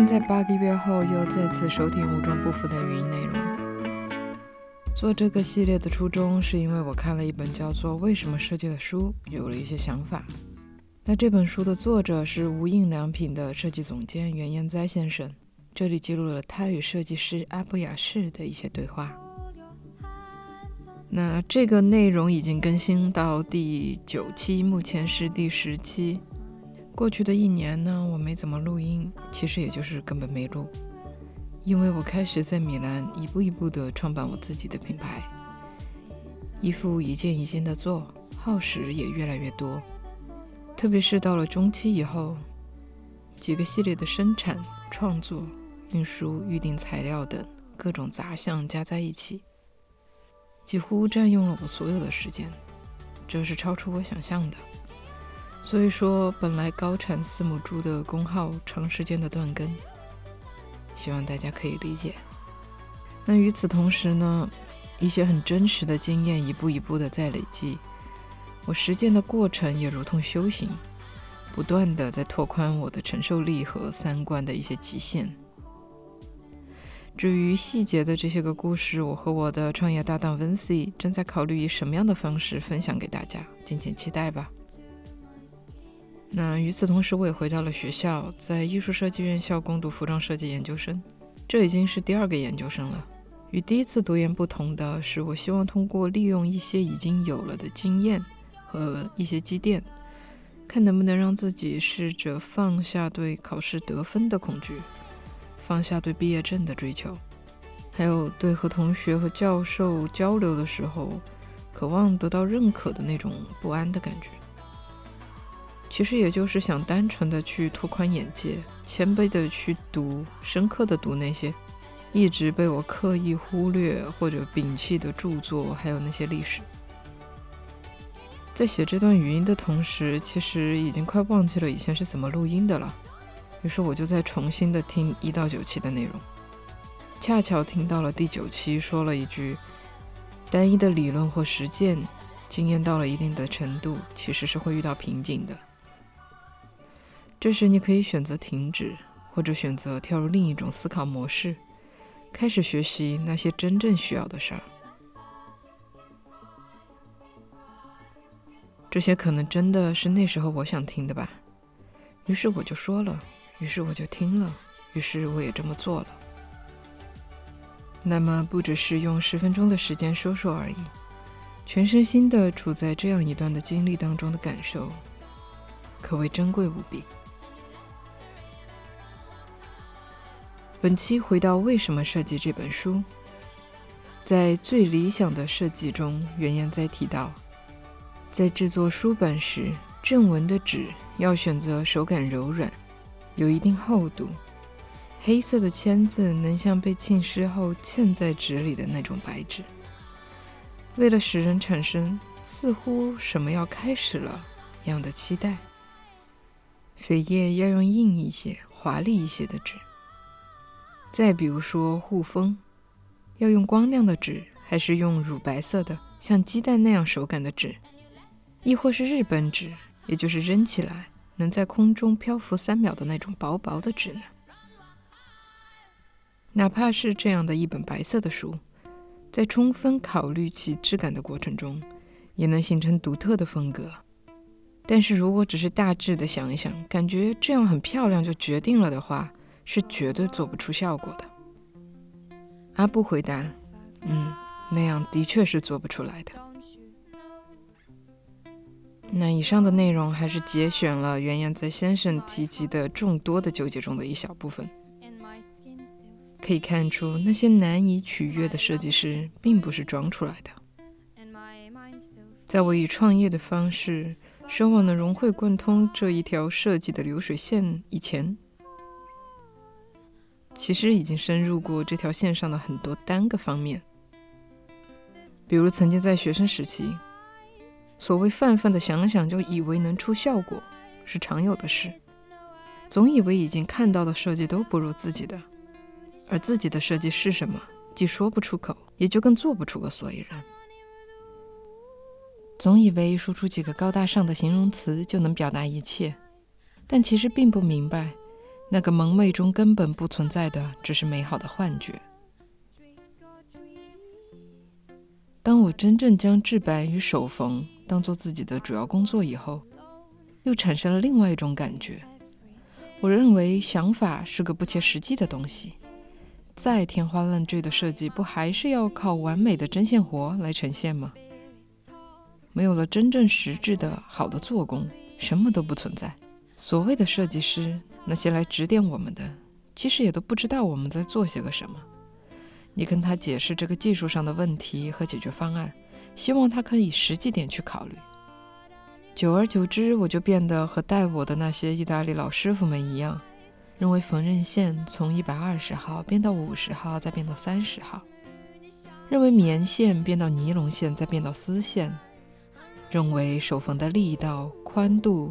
在八个月后又再次收听《无中不服》的语音内容。做这个系列的初衷是因为我看了一本叫做《为什么设计》的书，有了一些想法。那这本书的作者是无印良品的设计总监袁彦哉先生，这里记录了他与设计师阿布雅士的一些对话。那这个内容已经更新到第九期，目前是第十期。过去的一年呢，我没怎么录音，其实也就是根本没录，因为我开始在米兰一步一步地创办我自己的品牌，衣服一件一件的做，耗时也越来越多。特别是到了中期以后，几个系列的生产、创作、运输、预定材料等各种杂项加在一起，几乎占用了我所有的时间，这是超出我想象的。所以说，本来高产四母猪的功耗长时间的断更，希望大家可以理解。那与此同时呢，一些很真实的经验一步一步的在累积，我实践的过程也如同修行，不断的在拓宽我的承受力和三观的一些极限。至于细节的这些个故事，我和我的创业搭档 Vincy 正在考虑以什么样的方式分享给大家，敬请期待吧。那与此同时，我也回到了学校，在艺术设计院校攻读服装设计研究生。这已经是第二个研究生了。与第一次读研不同的是，我希望通过利用一些已经有了的经验和一些积淀，看能不能让自己试着放下对考试得分的恐惧，放下对毕业证的追求，还有对和同学和教授交流的时候渴望得到认可的那种不安的感觉。其实也就是想单纯的去拓宽眼界，谦卑的去读，深刻的读那些一直被我刻意忽略或者摒弃的著作，还有那些历史。在写这段语音的同时，其实已经快忘记了以前是怎么录音的了。于是我就再重新的听一到九期的内容，恰巧听到了第九期说了一句：“单一的理论或实践经验到了一定的程度，其实是会遇到瓶颈的。”这时，你可以选择停止，或者选择跳入另一种思考模式，开始学习那些真正需要的事儿。这些可能真的是那时候我想听的吧。于是我就说了，于是我就听了，于是我也这么做了。那么，不只是用十分钟的时间说说而已，全身心的处在这样一段的经历当中的感受，可谓珍贵无比。本期回到为什么设计这本书，在最理想的设计中，原言在提到，在制作书本时，正文的纸要选择手感柔软、有一定厚度、黑色的签字能像被浸湿后嵌在纸里的那种白纸。为了使人产生似乎什么要开始了一样的期待，扉页要用硬一些、华丽一些的纸。再比如说护封，要用光亮的纸，还是用乳白色的像鸡蛋那样手感的纸，亦或是日本纸，也就是扔起来能在空中漂浮三秒的那种薄薄的纸呢？哪怕是这样的一本白色的书，在充分考虑其质感的过程中，也能形成独特的风格。但是如果只是大致的想一想，感觉这样很漂亮就决定了的话，是绝对做不出效果的。阿布回答：“嗯，那样的确是做不出来的。”那以上的内容还是节选了原言在先生提及的众多的纠结中的一小部分。可以看出，那些难以取悦的设计师并不是装出来的。在我以创业的方式，奢望能融会贯通这一条设计的流水线以前。其实已经深入过这条线上的很多单个方面，比如曾经在学生时期，所谓泛泛的想想就以为能出效果是常有的事，总以为已经看到的设计都不如自己的，而自己的设计是什么，既说不出口，也就更做不出个所以然。总以为说出几个高大上的形容词就能表达一切，但其实并不明白。那个蒙昧中根本不存在的，只是美好的幻觉。当我真正将制版与手缝当做自己的主要工作以后，又产生了另外一种感觉。我认为想法是个不切实际的东西，再天花乱坠的设计，不还是要靠完美的针线活来呈现吗？没有了真正实质的好的做工，什么都不存在。所谓的设计师，那些来指点我们的，其实也都不知道我们在做些个什么。你跟他解释这个技术上的问题和解决方案，希望他可以实际点去考虑。久而久之，我就变得和带我的那些意大利老师傅们一样，认为缝纫线从一百二十号变到五十号，再变到三十号；认为棉线变到尼龙线，再变到丝线；认为手缝的力道、宽度，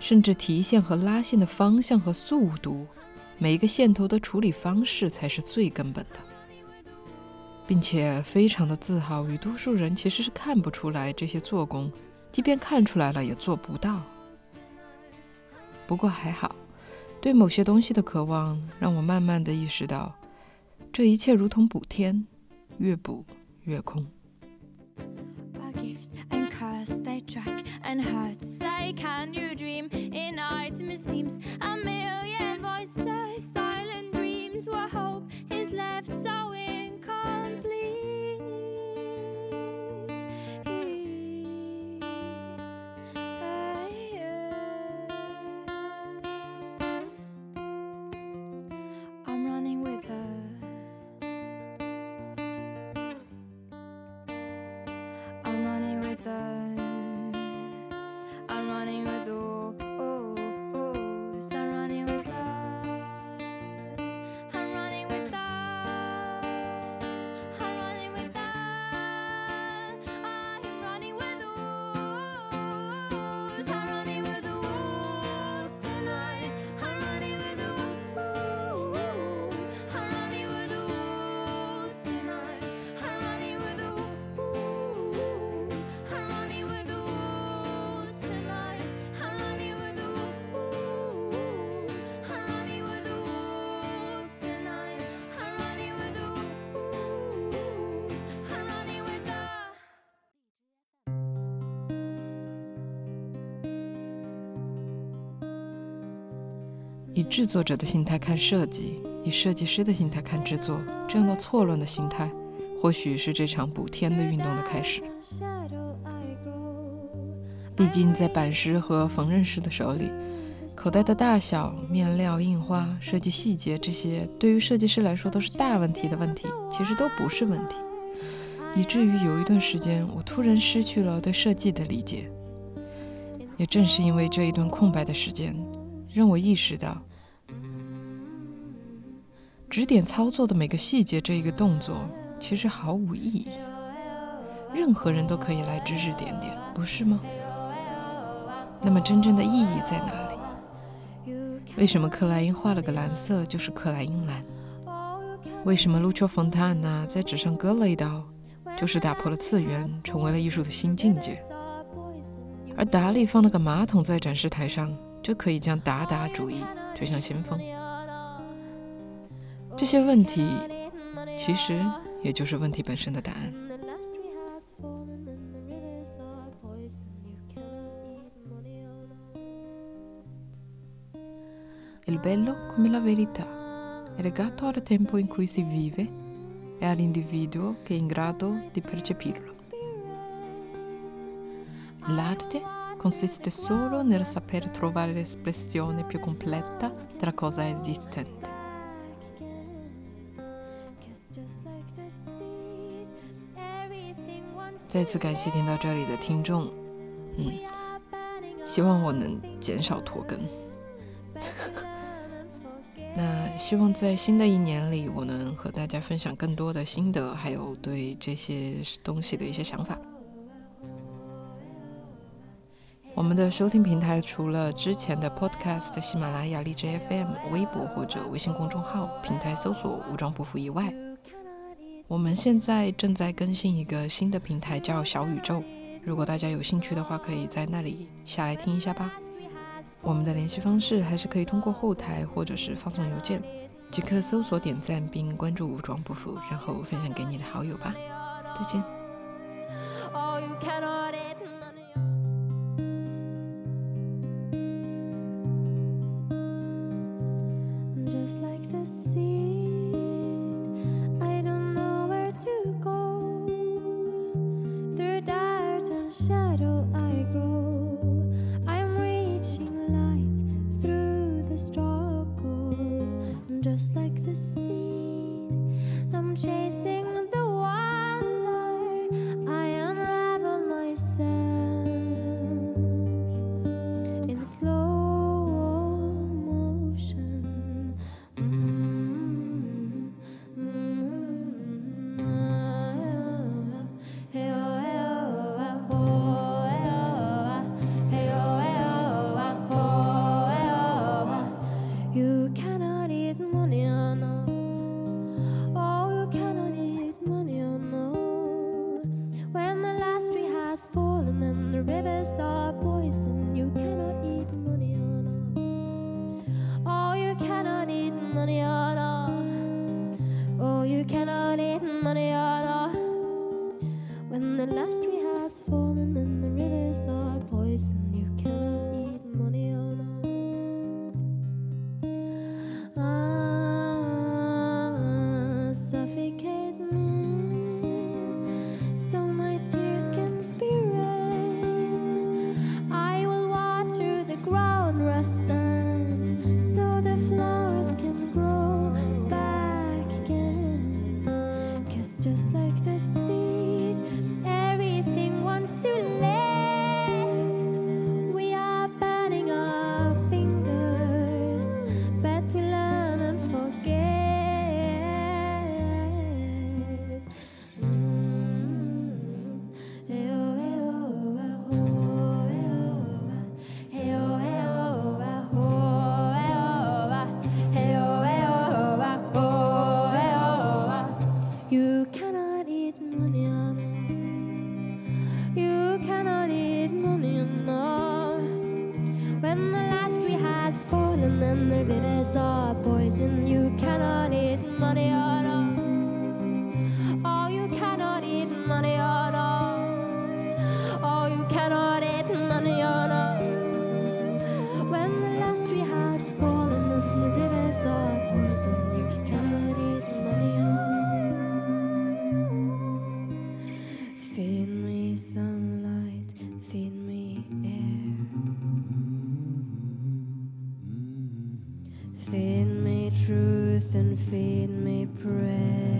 甚至提线和拉线的方向和速度，每一个线头的处理方式才是最根本的，并且非常的自豪，与多数人其实是看不出来这些做工。即便看出来了，也做不到。不过还好，对某些东西的渴望让我慢慢的意识到，这一切如同补天，越补越空。can you dream? In items seems a million voices. 以制作者的心态看设计，以设计师的心态看制作，这样的错乱的心态，或许是这场补天的运动的开始。毕竟，在版师和缝纫师的手里，口袋的大小、面料、印花、设计细节这些，对于设计师来说都是大问题的问题，其实都不是问题。以至于有一段时间，我突然失去了对设计的理解。也正是因为这一段空白的时间。让我意识到，指点操作的每个细节这一个动作其实毫无意义。任何人都可以来指指点点，不是吗？那么真正的意义在哪里？为什么克莱因画了个蓝色就是克莱因蓝？为什么卢丘冯塔纳在纸上割了一刀，就是打破了次元，成为了艺术的新境界？而达利放了个马桶在展示台上？就可以将达达主义推向先锋。这些问题其实也就是问题本身的答案。Il bello come la verità è legato al tempo in cui si vive e all'individuo che è in grado di percepirlo. L'arte consiste solo nel saper trovare l'espressione più completa della cosa esistente. 再次感谢听到这里的听众，嗯，希望我能减少拖更。那希望在新的一年里，我能和大家分享更多的心得，还有对这些东西的一些想法。我们的收听平台除了之前的 Podcast、喜马拉雅、荔枝 FM、微博或者微信公众号平台搜索“武装不服”以外，我们现在正在更新一个新的平台，叫小宇宙。如果大家有兴趣的话，可以在那里下来听一下吧。我们的联系方式还是可以通过后台或者是发送邮件，即刻搜索点赞并关注武装不服，然后分享给你的好友吧。再见。money and feed me prayer.